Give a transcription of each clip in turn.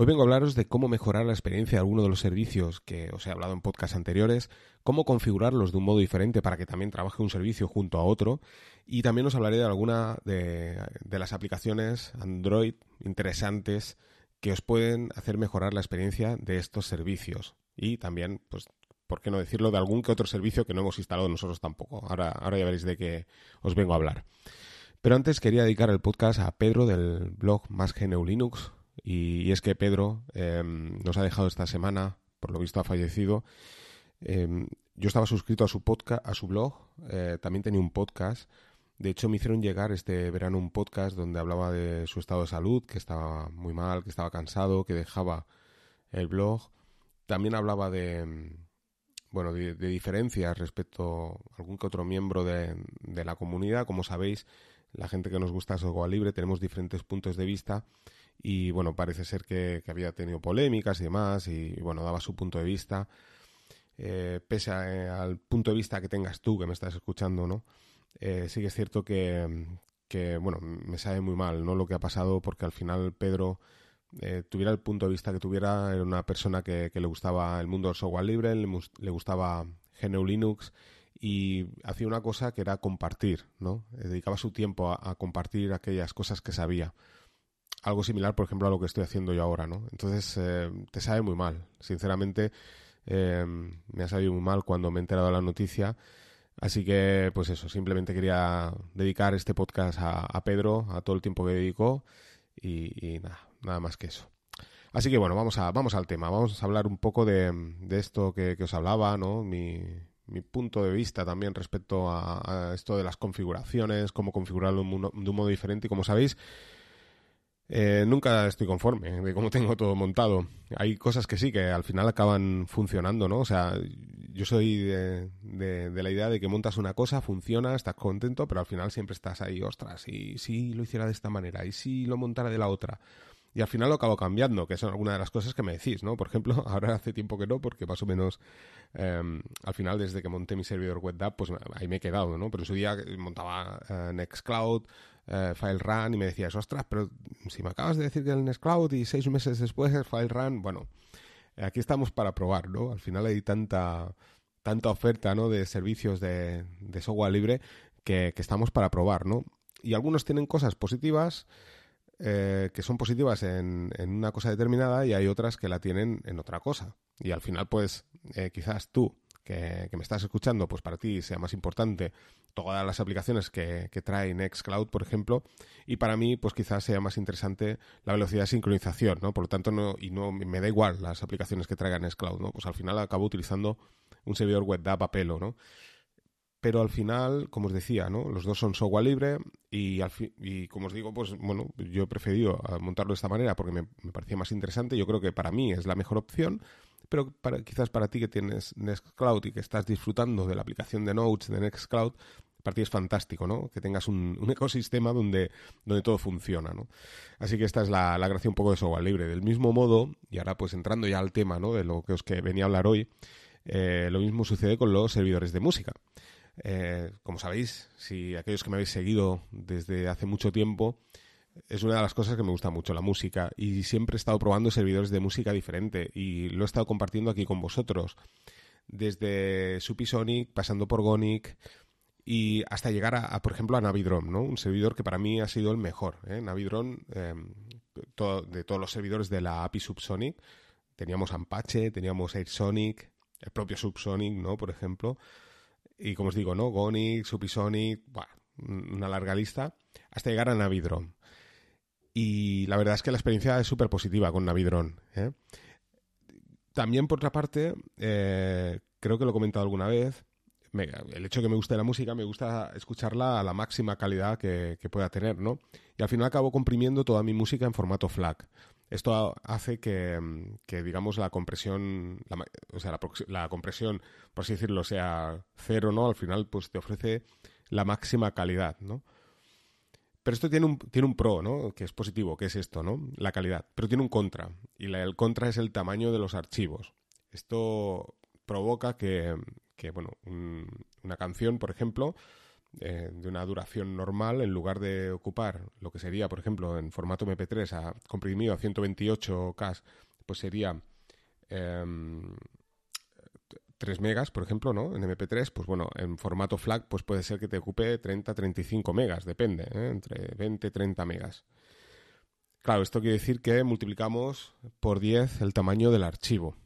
Hoy vengo a hablaros de cómo mejorar la experiencia de alguno de los servicios que os he hablado en podcasts anteriores, cómo configurarlos de un modo diferente para que también trabaje un servicio junto a otro y también os hablaré de alguna de, las aplicaciones Android interesantes que os pueden hacer mejorar la experiencia de estos servicios y también, pues, ¿por qué no decirlo?, de algún que otro servicio que no hemos instalado nosotros tampoco. Ahora, ahora ya veréis de qué os vengo a hablar. Pero antes quería dedicar el podcast a Pedro del blog Más Linux, y, es que Pedro em, nos ha dejado esta semana, por lo visto ha fallecido. Em, yo estaba suscrito a su podcast, a su blog, eh, también tenía un podcast. De hecho, me hicieron llegar este verano un podcast donde hablaba de su estado de salud, que estaba muy mal, que estaba cansado, que dejaba el blog. También hablaba de, em, bueno, de, diferencias respecto a algún que otro miembro de, de, la comunidad. Como sabéis, la gente que nos gusta software libre tenemos diferentes puntos de vista y bueno, parece ser que, había tenido polémicas y demás y bueno, daba su punto de vista. Eh, pese eh, al punto de vista que tengas tú, que me estás escuchando, ¿no? Eh, sí que es cierto que, que, bueno, me sabe muy mal, ¿no? Lo que ha pasado porque al final Pedro tuviera el punto de vista que tuviera, era una persona que, le gustaba el mundo del software libre, le, gustaba GNU Linux y hacía una cosa que era compartir, ¿no? Dedicaba su tiempo a compartir aquellas cosas que sabía algo similar, por ejemplo, a lo que estoy haciendo yo ahora, ¿no? Entonces, eh, te sabe muy mal. Sinceramente, eh, me ha sabido muy mal cuando me he enterado de la noticia. Así que, pues eso, simplemente quería dedicar este podcast a, Pedro, a todo el tiempo que dedicó y, nada, nada más que eso. Así que bueno, vamos, a, vamos al tema. Vamos a hablar un poco de, esto que, os hablaba, ¿no? Mi, punto de vista también respecto a, esto de las configuraciones, cómo configurarlo de un modo diferente. Y como sabéis, eh, nunca estoy conforme de cómo tengo todo montado. Hay cosas que sí, que al final acaban funcionando, ¿no? O sea, yo soy de, de, la idea de que montas una cosa, funciona, estás contento, pero al final siempre estás ahí, ostras, y si lo hiciera de esta manera, y si lo montara de la otra. Y al final lo acabo cambiando, que son algunas de las cosas que me decís, ¿no? Por ejemplo, ahora hace tiempo que no, porque más o menos em, al final, desde que monté mi servidor web pues ahí me he quedado, ¿no? Pero en su día montaba eh, Nextcloud, eh, FileRun y me decías, ostras, pero si me acabas de decir que el Nextcloud y seis meses después es FileRun, bueno, aquí estamos para probar, ¿no? Al final hay tanta, tanta oferta, ¿no? De servicios de, software libre que, estamos para probar, ¿no? Y algunos tienen cosas positivas eh, que son positivas en, una cosa determinada y hay otras que la tienen en otra cosa. Y al final, pues, eh, quizás tú que, me estás escuchando, pues para ti sea más importante todas las aplicaciones que, que trae Nextcloud, por ejemplo, y para mí, pues quizás sea más interesante la velocidad de sincronización, ¿no? Por lo tanto, no, y no me da igual las aplicaciones que traiga Nextcloud, ¿no? Pues al final acabo utilizando un servidor web de a pelo, ¿no? pero al final, como os decía, ¿no? Los dos son software libre y, al y como os digo, pues bueno, yo he preferido montarlo de esta manera porque me, me, parecía más interesante. Yo creo que para mí es la mejor opción pero para, quizás para ti que tienes Nextcloud y que estás disfrutando de la aplicación de Notes de Nextcloud, para ti es fantástico, ¿no? Que tengas un, ecosistema donde, donde todo funciona, ¿no? Así que esta es la, la, gracia un poco de software libre. Del mismo modo, y ahora pues entrando ya al tema, ¿no? De lo que os que venía a hablar hoy, eh, lo mismo sucede con los servidores de música. Eh, como sabéis, si aquellos que me habéis seguido desde hace mucho tiempo, es una de las cosas que me gusta mucho, la música. Y siempre he estado probando servidores de música diferente y lo he estado compartiendo aquí con vosotros. Desde Supisonic, pasando por Gonic y hasta llegar a, por ejemplo, a Navidron, ¿no? Un servidor que para mí ha sido el mejor. ¿eh? Navidron, em, de todos los servidores de la API Subsonic, teníamos Apache, teníamos AirSonic, el propio Subsonic, ¿no? Por ejemplo. Y como os digo, ¿no? Gonic, Supisonic, una larga lista, hasta llegar a Navidron. Y la verdad es que la experiencia es súper positiva con Navidron. ¿eh? También, por otra parte, eh, creo que lo he comentado alguna vez, el hecho de que me guste la música, me gusta escucharla a la máxima calidad que, pueda tener, ¿no? Y al final acabo comprimiendo toda mi música en formato FLAC. Esto hace que, digamos, la compresión, o sea, la, la, compresión, por así decirlo, sea cero, ¿no? Al final, pues te ofrece la máxima calidad, ¿no? Pero esto tiene un, tiene un pro, ¿no? Que es positivo, que es esto, ¿no? La calidad. Pero tiene un contra. Y el contra es el tamaño de los archivos. Esto provoca que, bueno, una canción, por ejemplo, eh, de una duración normal, en lugar de ocupar lo que sería, por ejemplo, en formato MP3 a, comprimido a 128K, pues sería 3 em, megas, por ejemplo, ¿no? En MP3, pues bueno, en formato FLAC, pues puede ser que te ocupe 30-35 megas, depende, ¿eh? entre 20 y 30 megas. Claro, esto quiere decir que multiplicamos por 10 el tamaño del archivo.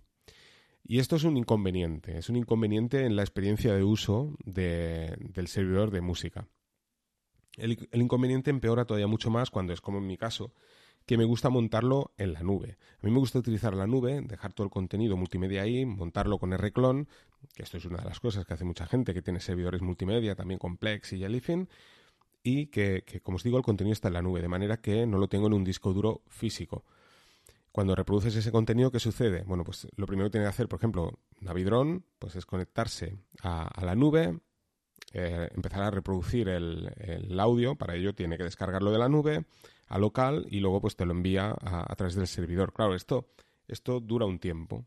Y esto es un inconveniente, es un inconveniente en la experiencia de uso del servidor de música. El, inconveniente empeora todavía mucho más cuando es como en mi caso, que me gusta montarlo en la nube. A mí me gusta utilizar la nube, dejar todo el contenido multimedia ahí, montarlo con Rclone, que esto es una de las cosas que hace mucha gente que tiene servidores multimedia, también con Plex y Jellyfin, y que, como os digo, el contenido está en la nube, de manera que no lo tengo en un disco duro físico. Cuando reproduces ese contenido, ¿qué sucede? Bueno, pues lo primero que tiene que hacer, por ejemplo, Navidron, pues es conectarse a, la nube, eh, empezar a reproducir el, audio, para ello tiene que descargarlo de la nube a local y luego pues te lo envía a, través del servidor. Claro, esto, esto dura un tiempo.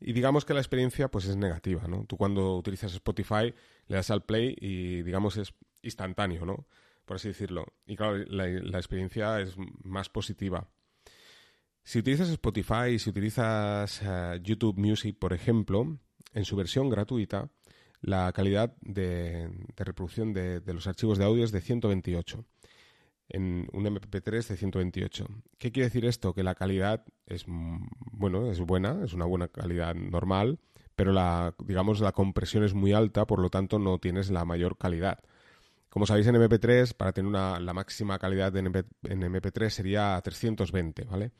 Y digamos que la experiencia pues es negativa, ¿no? Tú cuando utilizas Spotify le das al play y digamos es instantáneo, ¿no? Por así decirlo. Y claro, la experiencia es más positiva. Si utilizas Spotify, si utilizas eh, YouTube Music, por ejemplo, en su versión gratuita, la calidad de, reproducción de, los archivos de audio es de 128 en un MP3 de 128. ¿Qué quiere decir esto? Que la calidad es mm, bueno, es buena, es una buena calidad normal, pero la digamos la compresión es muy alta, por lo tanto no tienes la mayor calidad. Como sabéis en MP3 para tener la máxima calidad en, en MP3 sería 320, ¿vale?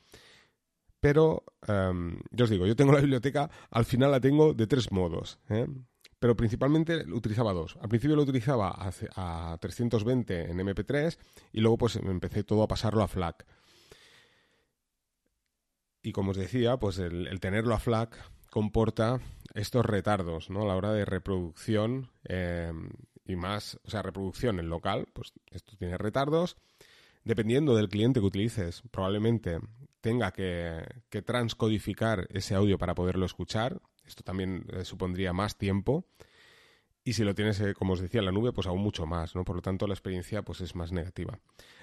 Pero, em, yo os digo, yo tengo la biblioteca, al final la tengo de tres modos. ¿eh? Pero principalmente utilizaba dos. Al principio lo utilizaba a, 320 en MP3 y luego pues empecé todo a pasarlo a FLAC. Y como os decía, pues el, tenerlo a FLAC comporta estos retardos, ¿no? A la hora de reproducción em, y más, o sea, reproducción en local, pues esto tiene retardos. Dependiendo del cliente que utilices, probablemente tenga que, transcodificar ese audio para poderlo escuchar. Esto también eh, supondría más tiempo. Y si lo tienes, eh, como os decía, en la nube, pues aún mucho más, ¿no? Por lo tanto, la experiencia pues es más negativa.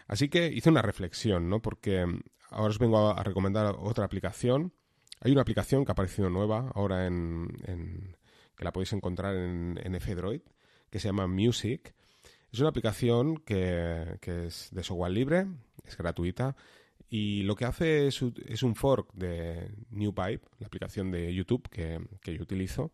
Así que hice una reflexión, ¿no? Porque mm, ahora os vengo a, recomendar otra aplicación. Hay una aplicación que ha aparecido nueva ahora en, que la podéis encontrar en, en F-Droid, que se llama Music. Es una aplicación que, que es de software libre, es gratuita, y lo que hace es, un fork de NewPipe, la aplicación de YouTube que, yo utilizo.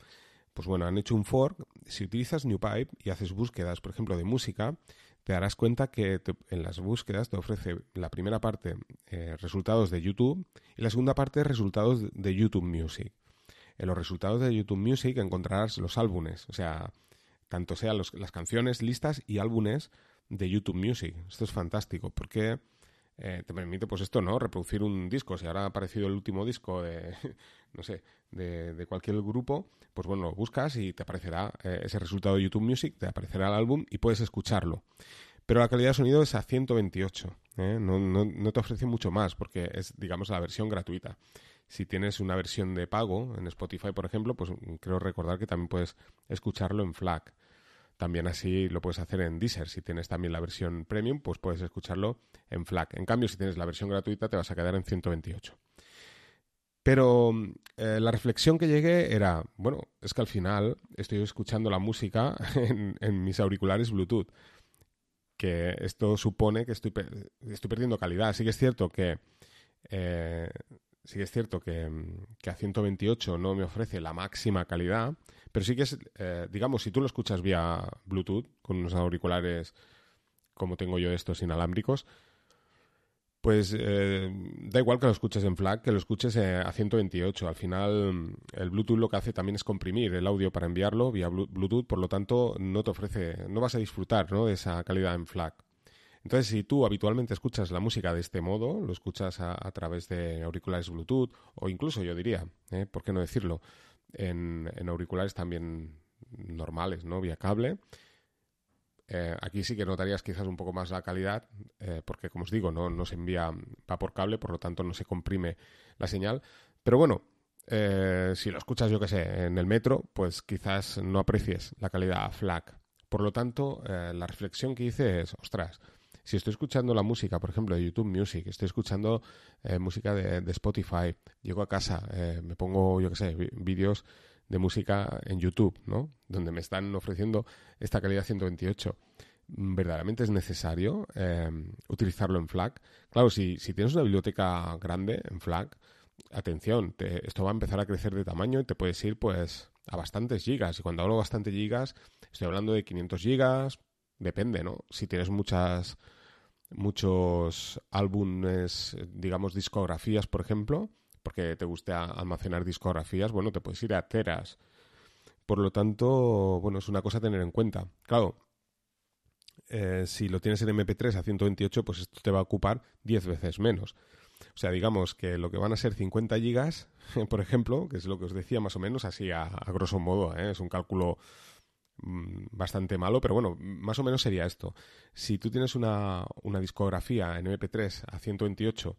Pues bueno, han hecho un fork. Si utilizas NewPipe y haces búsquedas, por ejemplo, de música, te darás cuenta que en las búsquedas te ofrece la primera parte eh, resultados de YouTube y la segunda parte resultados de YouTube Music. En los resultados de YouTube Music encontrarás los álbumes, o sea, tanto sean las canciones, listas y álbumes de YouTube Music. Esto es fantástico porque eh, te permite, pues esto, ¿no? Reproducir un disco. Si ahora ha aparecido el último disco de, no sé, de, cualquier grupo, pues bueno, lo buscas y te aparecerá eh, ese resultado de YouTube Music, te aparecerá el álbum y puedes escucharlo. Pero la calidad de sonido es a 128, ¿eh? no, no, no te ofrece mucho más porque es, digamos, la versión gratuita. Si tienes una versión de pago en Spotify, por ejemplo, pues creo recordar que también puedes escucharlo en FLAC. También así lo puedes hacer en Deezer. Si tienes también la versión premium, pues puedes escucharlo en FLAC. En cambio, si tienes la versión gratuita, te vas a quedar en 128. Pero eh, la reflexión que llegué era, bueno, es que al final estoy escuchando la música en, mis auriculares Bluetooth. Que esto supone que estoy, estoy perdiendo calidad. Sí que es cierto que eh, sí es cierto que, que, a 128 no me ofrece la máxima calidad, pero sí que es, eh, digamos, si tú lo escuchas vía Bluetooth, con unos auriculares como tengo yo estos inalámbricos, pues eh, da igual que lo escuches en FLAC, que lo escuches eh, a 128. Al final, el Bluetooth lo que hace también es comprimir el audio para enviarlo vía Bluetooth, por lo tanto, no te ofrece, no vas a disfrutar ¿no? de esa calidad en FLAC. Entonces, si tú habitualmente escuchas la música de este modo, lo escuchas a, a través de auriculares Bluetooth, o incluso yo diría, ¿por qué no decirlo? En, auriculares también normales, ¿no? Vía cable. Eh, aquí sí que notarías quizás un poco más la calidad, eh, porque como os digo, no, se envía, va por cable, por lo tanto no se comprime la señal. Pero bueno, eh, si lo escuchas, yo que sé, en el metro, pues quizás no aprecies la calidad FLAC. Por lo tanto, la reflexión que hice es, ostras, si estoy escuchando la música, por ejemplo, de YouTube Music, estoy escuchando eh, música de, Spotify, llego a casa, eh, me pongo, yo qué sé, vídeos de música en YouTube, ¿no? Donde me están ofreciendo esta calidad 128. ¿Verdaderamente es necesario utilizarlo en FLAC? Claro, si, si tienes una biblioteca grande en FLAC, atención, esto va a empezar a crecer de tamaño y te puedes ir pues a bastantes gigas. Y cuando hablo bastantes gigas, estoy hablando de 500 gigas, depende, ¿no? Si tienes muchas muchos álbumes, digamos, discografías, por ejemplo, porque te guste almacenar discografías, bueno, te puedes ir a teras. Por lo tanto, bueno, es una cosa a tener en cuenta. Claro, eh, si lo tienes en MP3 a 128, pues esto te va a ocupar 10 veces menos. O sea, digamos que lo que van a ser 50 gigas, por ejemplo, que es lo que os decía más o menos, así a, grosso modo, ¿eh? es un cálculo bastante malo, pero bueno, más o menos sería esto. Si tú tienes una, una discografía en MP3 a 128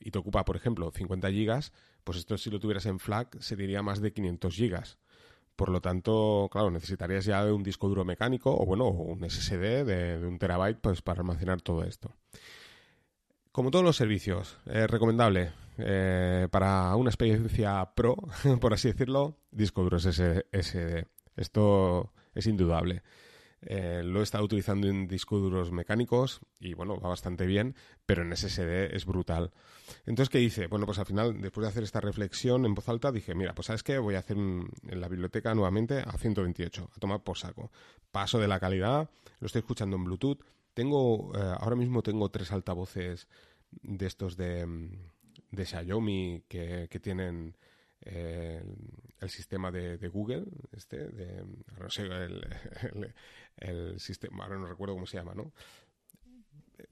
y te ocupa, por ejemplo, 50 gigas, pues esto si lo tuvieras en FLAC sería más de 500 gigas. Por lo tanto, claro, necesitarías ya un disco duro mecánico o bueno, un SSD de, un terabyte pues, para almacenar todo esto. Como todos los servicios, es recomendable eh, para una experiencia pro, por así decirlo, disco duro SSD. Esto es indudable. Eh, lo he estado utilizando en discos duros mecánicos y bueno, va bastante bien, pero en SSD es brutal. Entonces, ¿qué hice? Bueno, pues al final, después de hacer esta reflexión en voz alta, dije, mira, pues sabes qué, voy a hacer en la biblioteca nuevamente a 128, a tomar por saco. Paso de la calidad, lo estoy escuchando en Bluetooth, tengo, eh, ahora mismo tengo tres altavoces de estos de, de Xiaomi que, que tienen eh, el sistema de, Google, este, de, no sé, el, sistema, ahora no recuerdo cómo se llama, ¿no?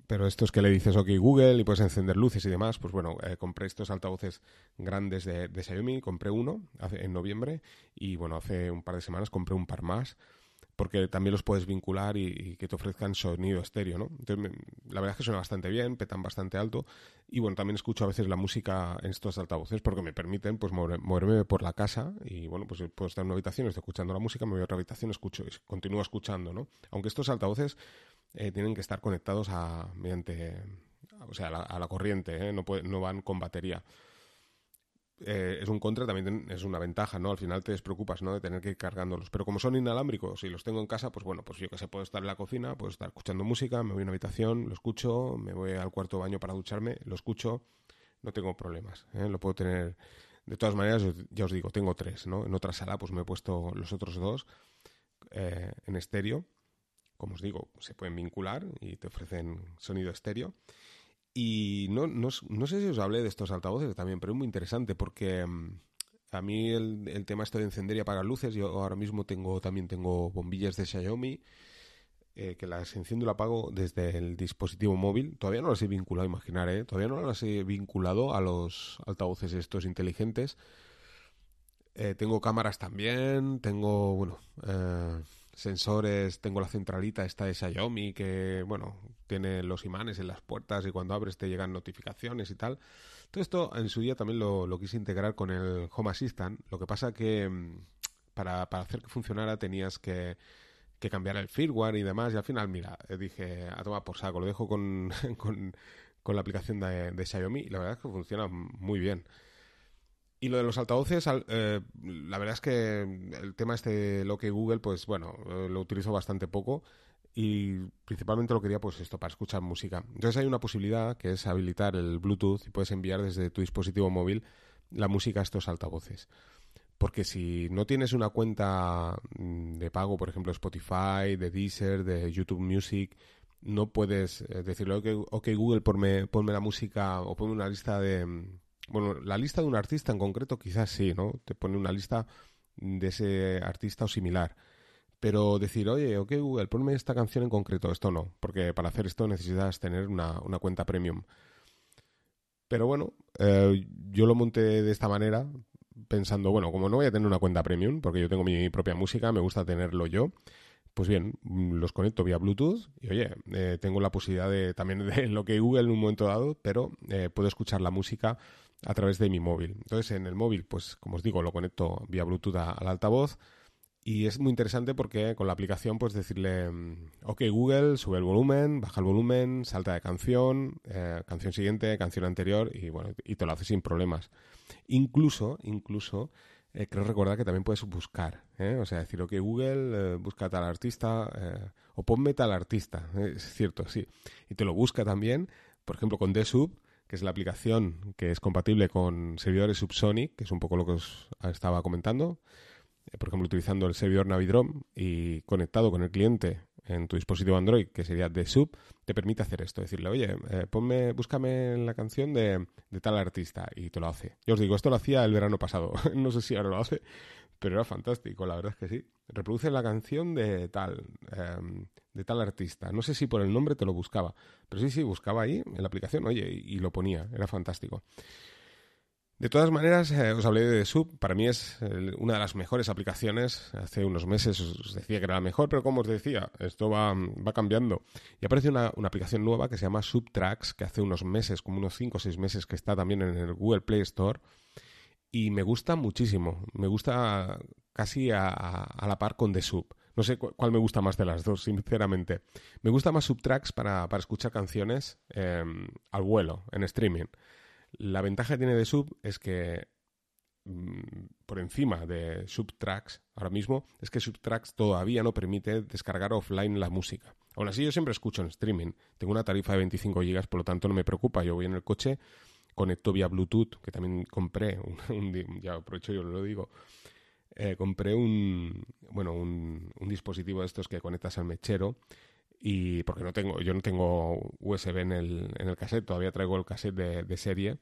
Pero estos que le dices OK Google y puedes encender luces y demás, pues bueno, eh, compré estos altavoces grandes de, de Xiaomi, compré uno en noviembre y bueno, hace un par de semanas compré un par más porque también los puedes vincular y, que te ofrezcan sonido estéreo, ¿no? Entonces, la verdad es que suena bastante bien, petan bastante alto y bueno, también escucho a veces la música en estos altavoces porque me permiten pues moverme por la casa y bueno, pues puedo estar en una habitación, estoy escuchando la música, me voy a otra habitación, escucho continúo escuchando, ¿no? Aunque estos altavoces eh, tienen que estar conectados a mediante o sea, a la, corriente, ¿eh? no, no van con batería. Eh, es un contra, también es una ventaja, ¿no? Al final te despreocupas, ¿no? De tener que ir cargándolos. Pero como son inalámbricos y los tengo en casa, pues bueno, pues yo que sé, puedo estar en la cocina, puedo estar escuchando música, me voy a una habitación, lo escucho, me voy al cuarto baño para ducharme, lo escucho, no tengo problemas, ¿eh? Lo puedo tener... De todas maneras, ya os digo, tengo tres, ¿no? En otra sala, pues me he puesto los otros dos eh, en estéreo. Como os digo, se pueden vincular y te ofrecen sonido estéreo. Y no, no, no, sé si os hablé de estos altavoces también, pero es muy interesante porque mm, a mí el, el, tema esto de encender y apagar luces, yo ahora mismo tengo también tengo bombillas de Xiaomi eh, que las enciendo y las apago desde el dispositivo móvil. Todavía no las he vinculado, imaginar, ¿eh? Todavía no las he vinculado a los altavoces estos inteligentes. Eh, tengo cámaras también, tengo, bueno, eh, sensores, tengo la centralita esta de Xiaomi que, bueno, tiene los imanes en las puertas y cuando abres te llegan notificaciones y tal. Todo esto en su día también lo, quise integrar con el Home Assistant. Lo que pasa que mm, para, para hacer que funcionara tenías que, que, cambiar el firmware y demás. Y al final, mira, eh, dije, a tomar por saco, lo dejo con, con, con la aplicación de, de Xiaomi y la verdad es que funciona muy bien. Y lo de los altavoces, eh, la verdad es que el tema este lo que Google, pues bueno, eh, lo utilizo bastante poco y principalmente lo quería pues esto para escuchar música. Entonces hay una posibilidad que es habilitar el Bluetooth y puedes enviar desde tu dispositivo móvil la música a estos altavoces. Porque si no tienes una cuenta mm, de pago, por ejemplo Spotify, de Deezer, de YouTube Music, no puedes eh, decirle, ok, Google, ponme, ponme la música o ponme una lista de mm, bueno, la lista de un artista en concreto quizás sí, ¿no? Te pone una lista de ese artista o similar. Pero decir, oye, ok Google, ponme esta canción en concreto, esto no, porque para hacer esto necesitas tener una, cuenta premium. Pero bueno, eh, yo lo monté de esta manera, pensando, bueno, como no voy a tener una cuenta premium, porque yo tengo mi propia música, me gusta tenerlo yo, pues bien, los conecto vía Bluetooth y oye, eh, tengo la posibilidad de también de lo que Google en un momento dado, pero eh, puedo escuchar la música a través de mi móvil. Entonces, en el móvil, pues como os digo, lo conecto vía Bluetooth al altavoz Y es muy interesante porque con la aplicación puedes decirle, mm, ok Google, sube el volumen, baja el volumen, salta de canción, eh, canción siguiente, canción anterior y bueno, y te lo hace sin problemas. Incluso, incluso, eh, creo recordar que también puedes buscar, ¿eh? o sea, decir, ok Google, busca tal artista o ponme tal artista, es cierto, sí. Y te lo busca también, por ejemplo, con DSub, que es la aplicación que es compatible con servidores Subsonic, que es un poco lo que os estaba comentando. Eh, por ejemplo, utilizando el servidor Navidrom y conectado con el cliente en tu dispositivo Android, que sería de sub, te permite hacer esto, decirle, oye, eh, ponme, búscame la canción de, tal artista y te lo hace. Yo os digo, esto lo hacía el verano pasado, no sé si ahora lo hace, pero era fantástico, la verdad es que sí. Reproduce la canción de tal, em, de tal artista. No sé si por el nombre te lo buscaba, pero sí, sí, buscaba ahí en la aplicación, oye, y lo ponía, era fantástico. De todas maneras, eh, os hablé de Sub. Para mí es una de las mejores aplicaciones. Hace unos meses os decía que era la mejor, pero como os decía, esto va, cambiando. Y aparece una, aplicación nueva que se llama Subtracks, que hace unos meses, como unos 5 o 6 meses, que está también en el Google Play Store. Y me gusta muchísimo. Me gusta casi a, la par con The Sub. No sé cuál me gusta más de las dos, sinceramente. Me gusta más Subtracks para, escuchar canciones em, al vuelo, en streaming. La ventaja que tiene de Sub es que mm, por encima de Subtracks ahora mismo es que Subtracks todavía no permite descargar offline la música. Aún así yo siempre escucho en streaming. Tengo una tarifa de 25 GB, por lo tanto no me preocupa. Yo voy en el coche, conecto vía Bluetooth, que también compré, un, ya aprovecho yo lo digo, eh, compré un, bueno, un, un dispositivo de estos que conectas al mechero y porque no tengo, yo no tengo USB en el, en el cassette, todavía traigo el cassette de, serie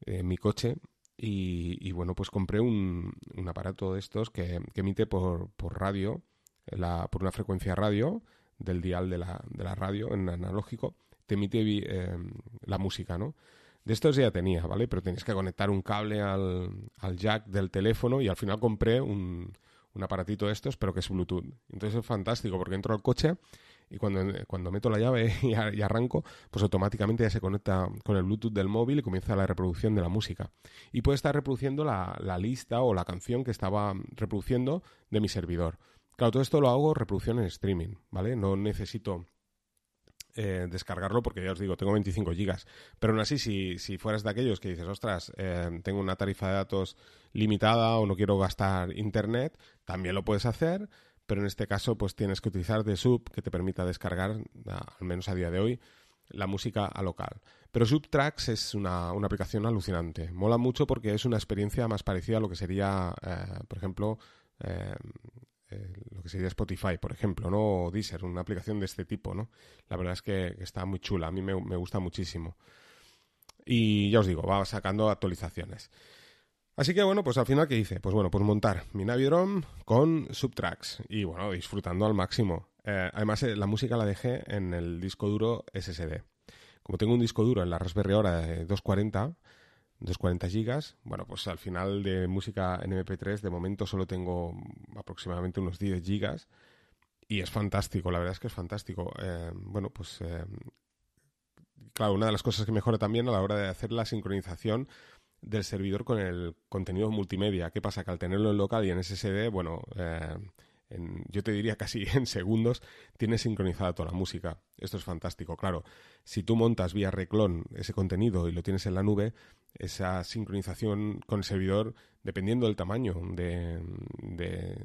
en mi coche y, bueno, pues compré un, un aparato de estos que, emite por, por radio, la, por una frecuencia radio del dial de la, de la radio en analógico, te emite eh, la música, ¿no? De estos ya tenía, ¿vale? Pero tenías que conectar un cable al, al jack del teléfono y al final compré un, un aparatito de estos, pero que es Bluetooth. Entonces es fantástico porque entro al coche y cuando, cuando meto la llave y, arranco, pues automáticamente ya se conecta con el Bluetooth del móvil y comienza la reproducción de la música. Y puede estar reproduciendo la, la lista o la canción que estaba reproduciendo de mi servidor. Claro, todo esto lo hago reproducción en streaming, ¿vale? No necesito eh, descargarlo porque ya os digo, tengo 25 gigas. Pero aún así, si, si fueras de aquellos que dices, ostras, eh, tengo una tarifa de datos limitada o no quiero gastar internet, también lo puedes hacer pero en este caso pues tienes que utilizar The Sub que te permita descargar, al menos a día de hoy, la música a local. Pero Subtracks es una, aplicación alucinante. Mola mucho porque es una experiencia más parecida a lo que sería, eh, por ejemplo, eh, eh, lo que sería Spotify, por ejemplo, ¿no? O Deezer, una aplicación de este tipo, ¿no? La verdad es que está muy chula, a mí me, gusta muchísimo. Y ya os digo, va sacando actualizaciones. Así que bueno, pues al final, ¿qué hice? Pues bueno, pues montar mi Navidrom con Subtracks y bueno, disfrutando al máximo. Eh, además, eh, la música la dejé en el disco duro SSD. Como tengo un disco duro en la Raspberry ahora de 240, 240 gigas, bueno, pues al final de música en MP3 de momento solo tengo aproximadamente unos 10 gigas y es fantástico, la verdad es que es fantástico. Eh, bueno, pues claro, una de las cosas que mejora también a la hora de hacer la sincronización del servidor con el contenido multimedia. ¿Qué pasa? Que al tenerlo en local y en SSD, bueno, eh, yo te diría casi en segundos, tienes sincronizada toda la música. Esto es fantástico. Claro, si tú montas vía Reclon ese contenido y lo tienes en la nube, esa sincronización con el servidor, dependiendo del tamaño de,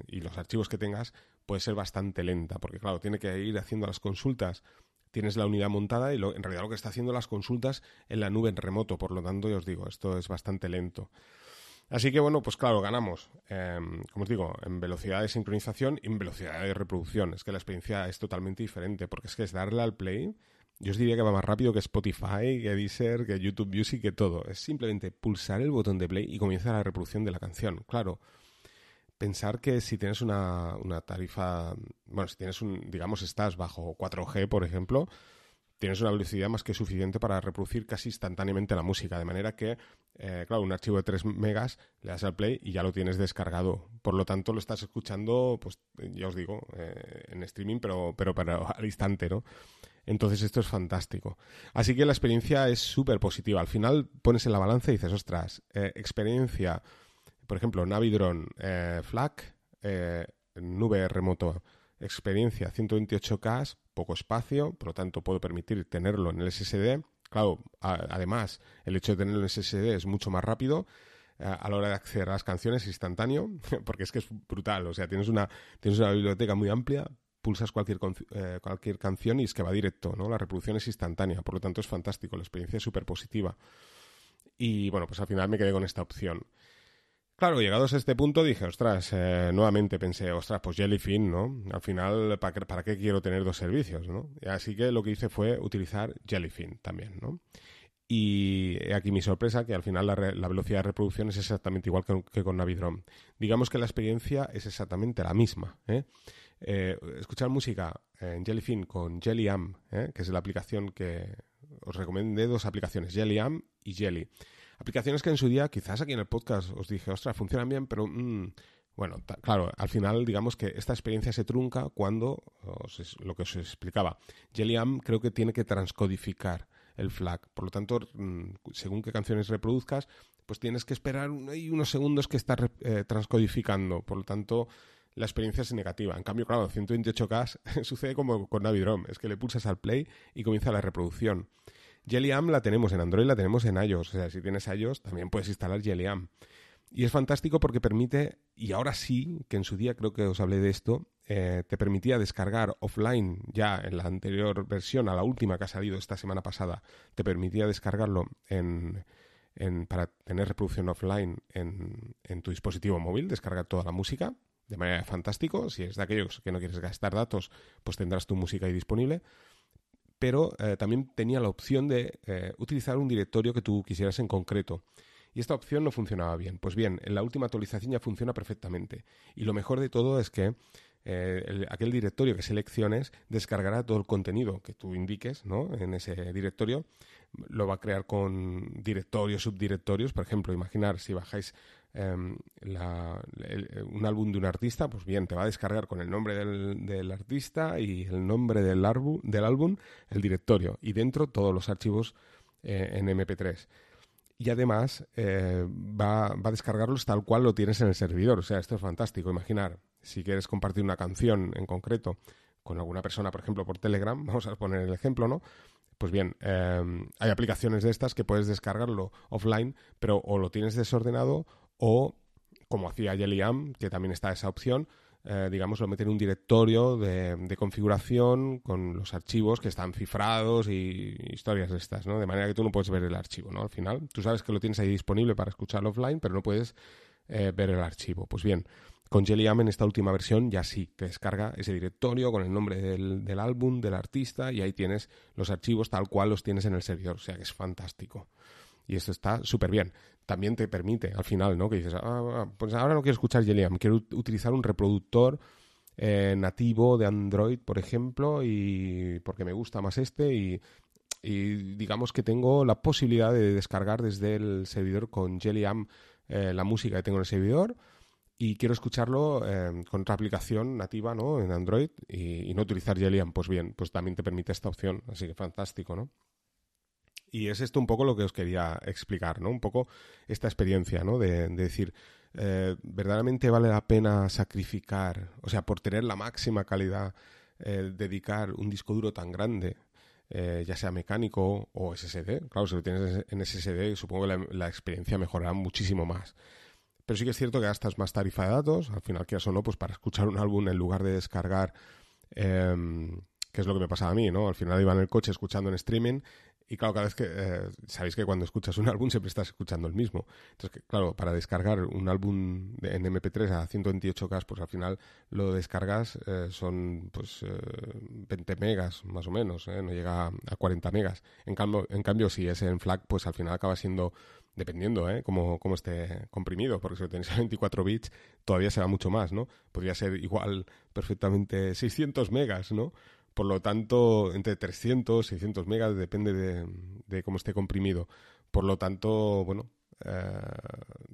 y los archivos que tengas, puede ser bastante lenta, porque claro, tiene que ir haciendo las consultas tienes la unidad montada y en realidad lo que está haciendo las consultas en la nube en remoto. Por lo tanto, ya os digo, esto es bastante lento. Así que bueno, pues claro, ganamos, em, como os digo, en velocidad de sincronización y en velocidad de reproducción. Es que la experiencia es totalmente diferente, porque es que es darle al play. Yo os diría que va más rápido que Spotify, que Deezer, que YouTube Music, que todo. Es simplemente pulsar el botón de play y comienza la reproducción de la canción. Claro, pensar que si tienes una, una, tarifa, bueno, si tienes un, digamos, estás bajo 4G, por ejemplo, tienes una velocidad más que suficiente para reproducir casi instantáneamente la música, de manera que, eh, claro, un archivo de 3 megas, le das al play y ya lo tienes descargado. Por lo tanto, lo estás escuchando, pues, ya os digo, eh, en streaming, pero, pero para, al instante, ¿no? Entonces esto es fantástico. Así que la experiencia es súper positiva. Al final pones en la balanza y dices, ostras, eh, experiencia por ejemplo, Navidron FLAC, nube remoto experiencia 128K, poco espacio, por lo tanto puedo permitir tenerlo en el SSD. Claro, además, el hecho de tenerlo en SSD es mucho más rápido eh, a la hora de acceder a las canciones instantáneo, porque es que es brutal, o sea, tienes una, tienes una biblioteca muy amplia, pulsas cualquier, eh, cualquier canción y es que va directo, ¿no? La reproducción es instantánea, por lo tanto es fantástico, la experiencia es súper positiva. Y bueno, pues al final me quedé con esta opción. Claro, llegados a este punto dije, ostras, eh, nuevamente pensé, ostras, pues Jellyfin, ¿no? Al final, ¿para qué, ¿para qué quiero tener dos servicios, ¿no? así que lo que hice fue utilizar Jellyfin también, ¿no? Y aquí mi sorpresa, que al final la, velocidad de reproducción es exactamente igual que, con Navidrom. Digamos que la experiencia es exactamente la misma. ¿eh? Eh, escuchar música en Jellyfin con JellyAm, ¿eh? que es la aplicación que os recomendé dos aplicaciones, JellyAm y Jelly. Aplicaciones que en su día, quizás aquí en el podcast os dije, ostras, funcionan bien, pero mm, bueno, claro, al final digamos que esta experiencia se trunca cuando, lo que os explicaba, JellyAm creo que tiene que transcodificar el flag. Por lo tanto, mm, según qué canciones reproduzcas, pues tienes que esperar unos segundos que está eh, transcodificando. Por lo tanto, la experiencia es negativa. En cambio, claro, 128K sucede como con Navidrom, es que le pulsas al play y comienza la reproducción. JellyAm la tenemos en Android, la tenemos en iOS. O sea, si tienes iOS, también puedes instalar JellyAm. Y es fantástico porque permite, y ahora sí, que en su día creo que os hablé de esto, eh, te permitía descargar offline ya en la anterior versión, a la última que ha salido esta semana pasada, te permitía descargarlo en, para tener reproducción offline en, en, tu dispositivo móvil, descargar toda la música de manera fantástico. Si es de aquellos que no quieres gastar datos, pues tendrás tu música ahí disponible. Pero eh, también tenía la opción de eh, utilizar un directorio que tú quisieras en concreto y esta opción no funcionaba bien. Pues bien, en la última actualización ya funciona perfectamente. Y lo mejor de todo es que eh, aquel directorio que selecciones descargará todo el contenido que tú indiques ¿no? en ese directorio. Lo va a crear con directorios, subdirectorios. Por ejemplo, imaginar si bajáis em, un álbum de un artista, pues bien, te va a descargar con el nombre del, artista y el nombre del, álbum, el directorio. Y dentro todos los archivos eh, en MP3 y además eh, va, a descargarlos tal cual lo tienes en el servidor. O sea, esto es fantástico. Imaginar, si quieres compartir una canción en concreto con alguna persona, por ejemplo, por Telegram, vamos a poner el ejemplo, ¿no? Pues bien, eh, hay aplicaciones de estas que puedes descargarlo offline, pero o lo tienes desordenado o, como hacía Jellyam, que también está esa opción, eh, digamos, lo mete en un directorio de, configuración con los archivos que están cifrados y historias de estas, ¿no? De manera que tú no puedes ver el archivo, ¿no? Al final, tú sabes que lo tienes ahí disponible para escucharlo offline, pero no puedes eh, ver el archivo. Pues bien, con JellyAm en esta última versión ya sí, te descarga ese directorio con el nombre del, del álbum, del artista, y ahí tienes los archivos tal cual los tienes en el servidor, o sea que es fantástico. Y esto está súper bien. También te permite, al final, ¿no? Que dices, ah, ah pues ahora no quiero escuchar Jellyam, quiero utilizar un reproductor eh, nativo de Android, por ejemplo, y porque me gusta más este y, digamos que tengo la posibilidad de descargar desde el servidor con Jellyam eh, la música que tengo en el servidor y quiero escucharlo eh, con otra aplicación nativa ¿no? en Android y, no utilizar Jellyam, pues bien, pues también te permite esta opción, así que fantástico, ¿no? Y es esto un poco lo que os quería explicar, ¿no? Un poco esta experiencia, ¿no? De, decir, eh, ¿verdaderamente vale la pena sacrificar, o sea, por tener la máxima calidad, dedicar un disco duro tan grande, eh, ya sea mecánico o SSD? Claro, si lo tienes en SSD, supongo que la, experiencia mejorará muchísimo más. Pero sí que es cierto que gastas más tarifa de datos, al final, quieras o no, pues para escuchar un álbum en lugar de descargar em, que es lo que me pasaba a mí, ¿no? Al final iba en el coche escuchando en streaming y claro, cada vez que eh, sabéis que cuando escuchas un álbum siempre estás escuchando el mismo. Entonces, claro, para descargar un álbum en MP3 a 128K, pues al final lo descargas, eh, son pues 20 eh, megas más o menos, no llega a 40 megas. En cambio, en cambio, si es en FLAC, pues al final acaba siendo dependiendo ¿eh? cómo, cómo esté comprimido, porque si lo tenéis a 24 bits todavía se va mucho más, ¿no? Podría ser igual perfectamente 600 megas, ¿no? Por lo tanto, entre 300 y 600 megas depende de, cómo esté comprimido. Por lo tanto, bueno, eh,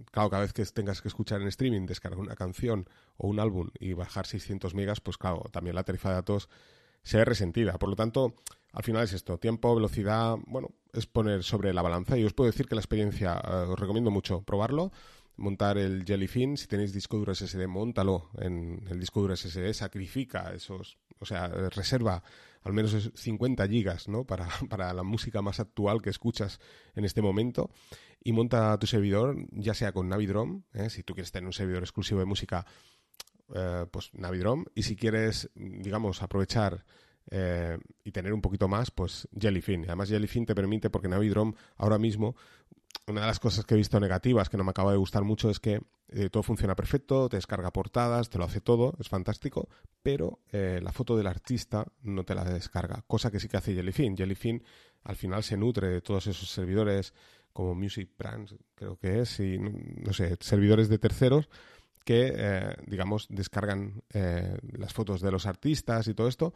claro, cada vez que tengas que escuchar en streaming, descargar una canción o un álbum y bajar 600 megas, pues claro, también la tarifa de datos se ve resentida. Por lo tanto, al final es esto, tiempo, velocidad, bueno, es poner sobre la balanza y os puedo decir que la experiencia, eh, os recomiendo mucho probarlo. montar el Jellyfin. Si tenéis disco duro SSD, montalo en el disco duro SSD, sacrifica esos, o sea, reserva al menos 50 gigas, ¿no? Para, para la música más actual que escuchas en este momento y monta tu servidor, ya sea con Navidrom, ¿eh? si tú quieres tener un servidor exclusivo de música, eh, pues Navidrom, y si quieres, digamos, aprovechar eh, y tener un poquito más, pues Jellyfin. Además, Jellyfin te permite, porque Navidrom ahora mismo una de las cosas que he visto negativas que no me acaba de gustar mucho es que eh, todo funciona perfecto, te descarga portadas, te lo hace todo, es fantástico, pero eh, la foto del artista no te la descarga, cosa que sí que hace Jellyfin. Jellyfin al final se nutre de todos esos servidores como Music Brands, creo que es, y no sé, servidores de terceros que, eh, digamos, descargan las fotos de los artistas y todo esto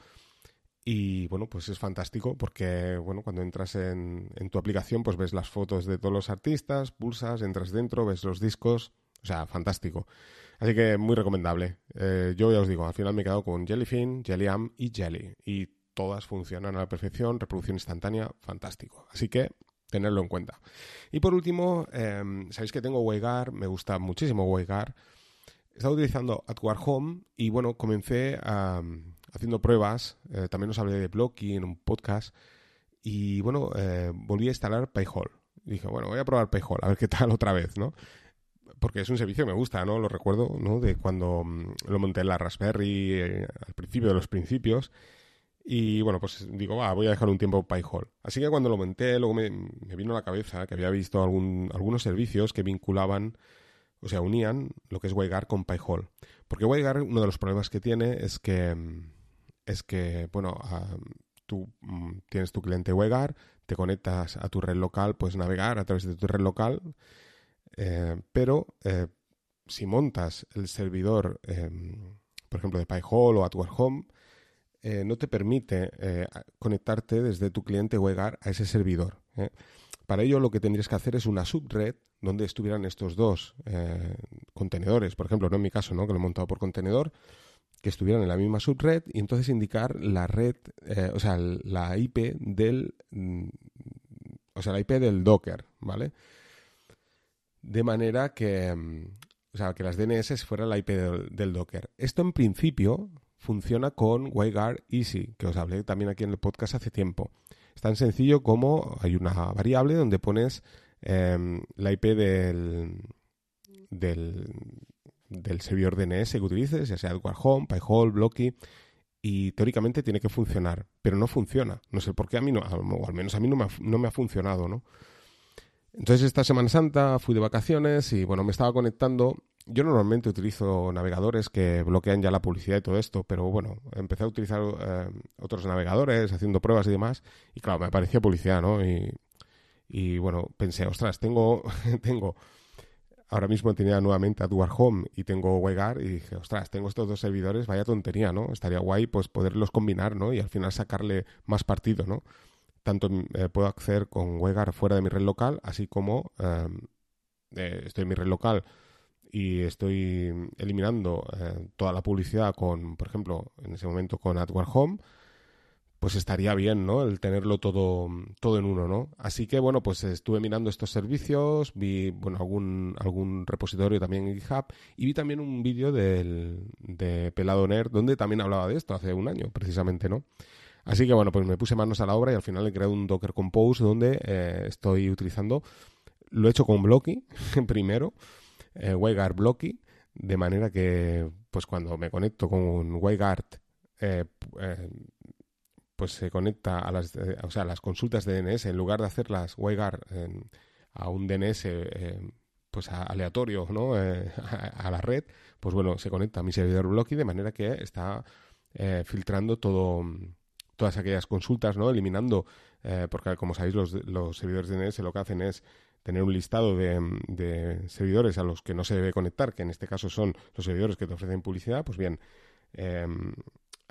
y bueno, pues es fantástico porque, bueno, cuando entras en, tu aplicación, pues ves las fotos de todos los artistas, pulsas, entras dentro, ves los discos, o sea, fantástico. Así que muy recomendable. Eh, yo ya os digo, al final me he quedado con Jellyfin, Jellyam y Jelly. Y todas funcionan a la perfección, reproducción instantánea, fantástico. Así que tenerlo en cuenta. Y por último, em, sabéis que tengo Waygar, me gusta muchísimo Waygar. He estado utilizando AdWar Home y bueno, comencé a haciendo pruebas, eh, también os hablé de Blocky en un podcast, y bueno, eh, volví a instalar Payhole. Dije, bueno, voy a probar Payhole, a ver qué tal otra vez, ¿no? Porque es un servicio que me gusta, ¿no? Lo recuerdo, ¿no? De cuando mm, lo monté en la Raspberry eh, al principio de los principios. Y bueno, pues digo, va, voy a dejar un tiempo Payhole. Así que cuando lo monté, luego me, vino a la cabeza que había visto algún, algunos servicios que vinculaban, o sea, unían lo que es WireGuard con Payhole. Porque WireGuard, uno de los problemas que tiene es que mm, es que, bueno, tú mm, tienes tu cliente WebGuard, te conectas a tu red local, puedes navegar a través de tu red local, eh, pero eh, si montas el servidor, em, por ejemplo, de PyHole o AtWare Home, eh, no te permite conectarte desde tu cliente WebGuard a ese servidor. Para ello lo que tendrías que hacer es una subred donde estuvieran estos dos contenedores, por ejemplo, no en mi caso, ¿no? que lo he montado por contenedor, que estuvieran en la misma subred y entonces indicar la red, eh, o sea, la IP del, mm, o sea, la IP del Docker, ¿vale? De manera que, mm, o sea, que las DNS fueran la IP del, Docker. Esto en principio funciona con WireGuard Easy, que os hablé también aquí en el podcast hace tiempo. Es tan sencillo como hay una variable donde pones em, la IP del, del, del servidor DNS que utilices, ya sea Edward Home, PyHole, Blocky, y teóricamente tiene que funcionar, pero no funciona. No sé por qué a mí no, o al menos a mí no me ha, funcionado, ¿no? Entonces esta Semana Santa fui de vacaciones y bueno, me estaba conectando. Yo normalmente utilizo navegadores que bloquean ya la publicidad y todo esto, pero bueno, empecé a utilizar eh, otros navegadores haciendo pruebas y demás y claro, me aparecía publicidad, ¿no? Y, y bueno, pensé, ostras, tengo, tengo ahora mismo tenía nuevamente AdWare Home y tengo WireGuard y dije, ostras, tengo estos dos servidores, vaya tontería, ¿no? Estaría guay pues poderlos combinar, ¿no? Y al final sacarle más partido, ¿no? Tanto eh, puedo acceder con WireGuard fuera de mi red local, así como em, eh, estoy en mi red local y estoy eliminando eh, toda la publicidad con, por ejemplo, en ese momento con AdWare Home, pues estaría bien, ¿no? El tenerlo todo, todo en uno, ¿no? Así que, bueno, pues estuve mirando estos servicios, vi, bueno, algún, algún repositorio también en GitHub y vi también un vídeo de Pelado Nerd donde también hablaba de esto hace un año, precisamente, ¿no? Así que, bueno, pues me puse manos a la obra y al final he creado un Docker Compose donde eh, estoy utilizando, lo he hecho con Blocky primero, eh, WireGuard Blocky, de manera que, pues cuando me conecto con WireGuard, eh, eh pues se conecta a las, eh, o sea, las consultas de DNS, en lugar de hacerlas WireGuard a un DNS eh, pues aleatorio ¿no? Eh, a, la red, pues bueno, se conecta a mi servidor Blocky de manera que está filtrando todo todas aquellas consultas, ¿no? eliminando, porque como sabéis los, los servidores DNS lo que hacen es tener un listado de, de, servidores a los que no se debe conectar, que en este caso son los servidores que te ofrecen publicidad, pues bien,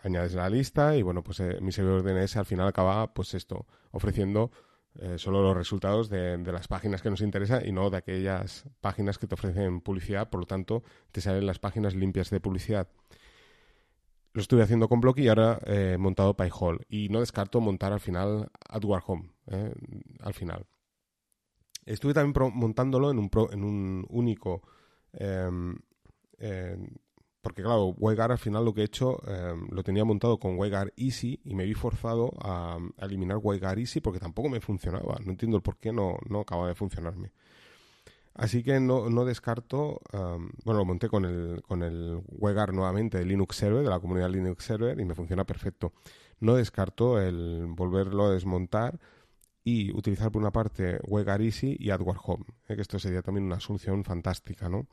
añades la lista y bueno, pues eh, mi servidor DNS al final acaba pues esto, ofreciendo eh, solo los resultados de, las páginas que nos interesan y no de aquellas páginas que te ofrecen publicidad, por lo tanto te salen las páginas limpias de publicidad. Lo estuve haciendo con Blocky y ahora he montado PyHole y no descarto montar al final AdWare Home, eh, al final. Estuve también montándolo en un, en un único... Porque claro, WireGuard al final lo que he hecho em, lo tenía montado con WireGuard Easy y me vi forzado a, eliminar WireGuard Easy porque tampoco me funcionaba. No entiendo el por qué no, no acaba de funcionarme. Así que no, no descarto, em, bueno, lo monté con el, con el nuevamente de Linux Server, de la comunidad Linux Server, y me funciona perfecto. No descarto el volverlo a desmontar y utilizar por una parte WireGuard Easy y AdWord Home, eh, que esto sería también una solución fantástica, ¿no?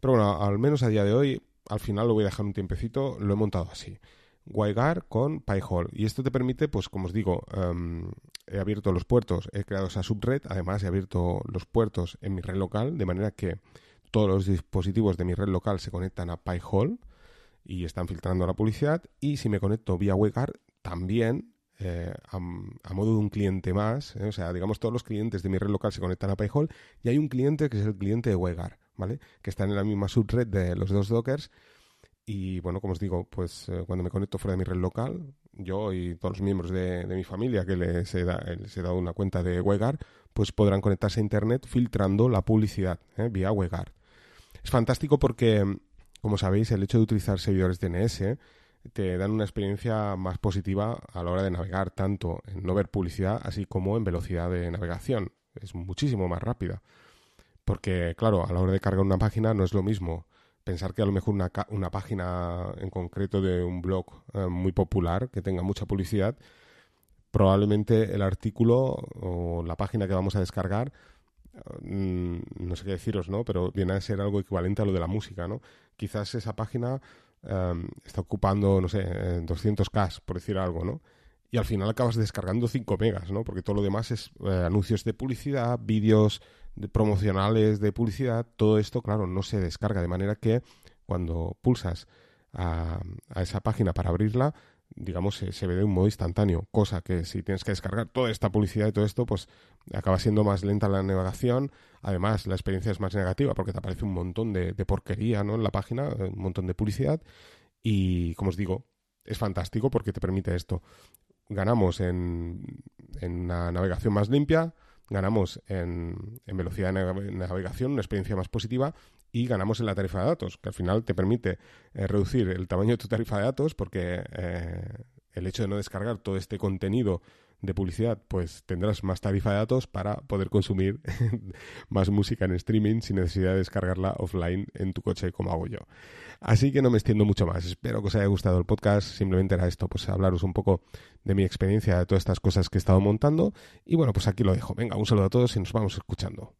Pero bueno, al menos a día de hoy al final lo voy a dejar un tiempecito, lo he montado así. WireGuard con PyHole. Y esto te permite, pues como os digo, em, he abierto los puertos, he creado esa subred, además he abierto los puertos en mi red local, de manera que todos los dispositivos de mi red local se conectan a PyHole y están filtrando la publicidad. Y si me conecto vía WireGuard, también eh, a, modo de un cliente más, eh, o sea, digamos todos los clientes de mi red local se conectan a PyHole y hay un cliente que es el cliente de WireGuard. ¿Vale? Que están en la misma subred de los dos Dockers. Y bueno, como os digo, pues eh, cuando me conecto fuera de mi red local, yo y todos los miembros de, mi familia que les he, dado una cuenta de WebGuard, pues podrán conectarse a Internet filtrando la publicidad ¿eh? vía WebGuard. Es fantástico porque, como sabéis, el hecho de utilizar servidores DNS te dan una experiencia más positiva a la hora de navegar, tanto en no ver publicidad, así como en velocidad de navegación. Es muchísimo más rápida. Porque, claro, a la hora de cargar una página no es lo mismo pensar que a lo mejor una, una página en concreto de un blog eh, muy popular que tenga mucha publicidad, probablemente el artículo o la página que vamos a descargar, mm, no sé qué deciros, ¿no? Pero viene a ser algo equivalente a lo de la música, ¿no? Quizás esa página em, está ocupando, no sé, 200K, por decir algo, ¿no? Y al final acabas descargando 5 megas, ¿no? Porque todo lo demás es eh, anuncios de publicidad, vídeos de promocionales de publicidad, todo esto, claro, no se descarga, de manera que cuando pulsas a, esa página para abrirla, digamos, se, ve de un modo instantáneo, cosa que si tienes que descargar toda esta publicidad y todo esto, pues acaba siendo más lenta la navegación, además la experiencia es más negativa porque te aparece un montón de, porquería ¿no? en la página, un montón de publicidad y, como os digo, es fantástico porque te permite esto. Ganamos en, en una navegación más limpia, ganamos en, velocidad de navegación, una experiencia más positiva y ganamos en la tarifa de datos, que al final te permite eh, reducir el tamaño de tu tarifa de datos porque eh, el hecho de no descargar todo este contenido de publicidad, pues tendrás más tarifa de datos para poder consumir más música en streaming sin necesidad de descargarla offline en tu coche como hago yo. Así que no me extiendo mucho más. Espero que os haya gustado el podcast. Simplemente era esto, pues hablaros un poco de mi experiencia, de todas estas cosas que he estado montando. Y bueno, pues aquí lo dejo. Venga, un saludo a todos y nos vamos escuchando.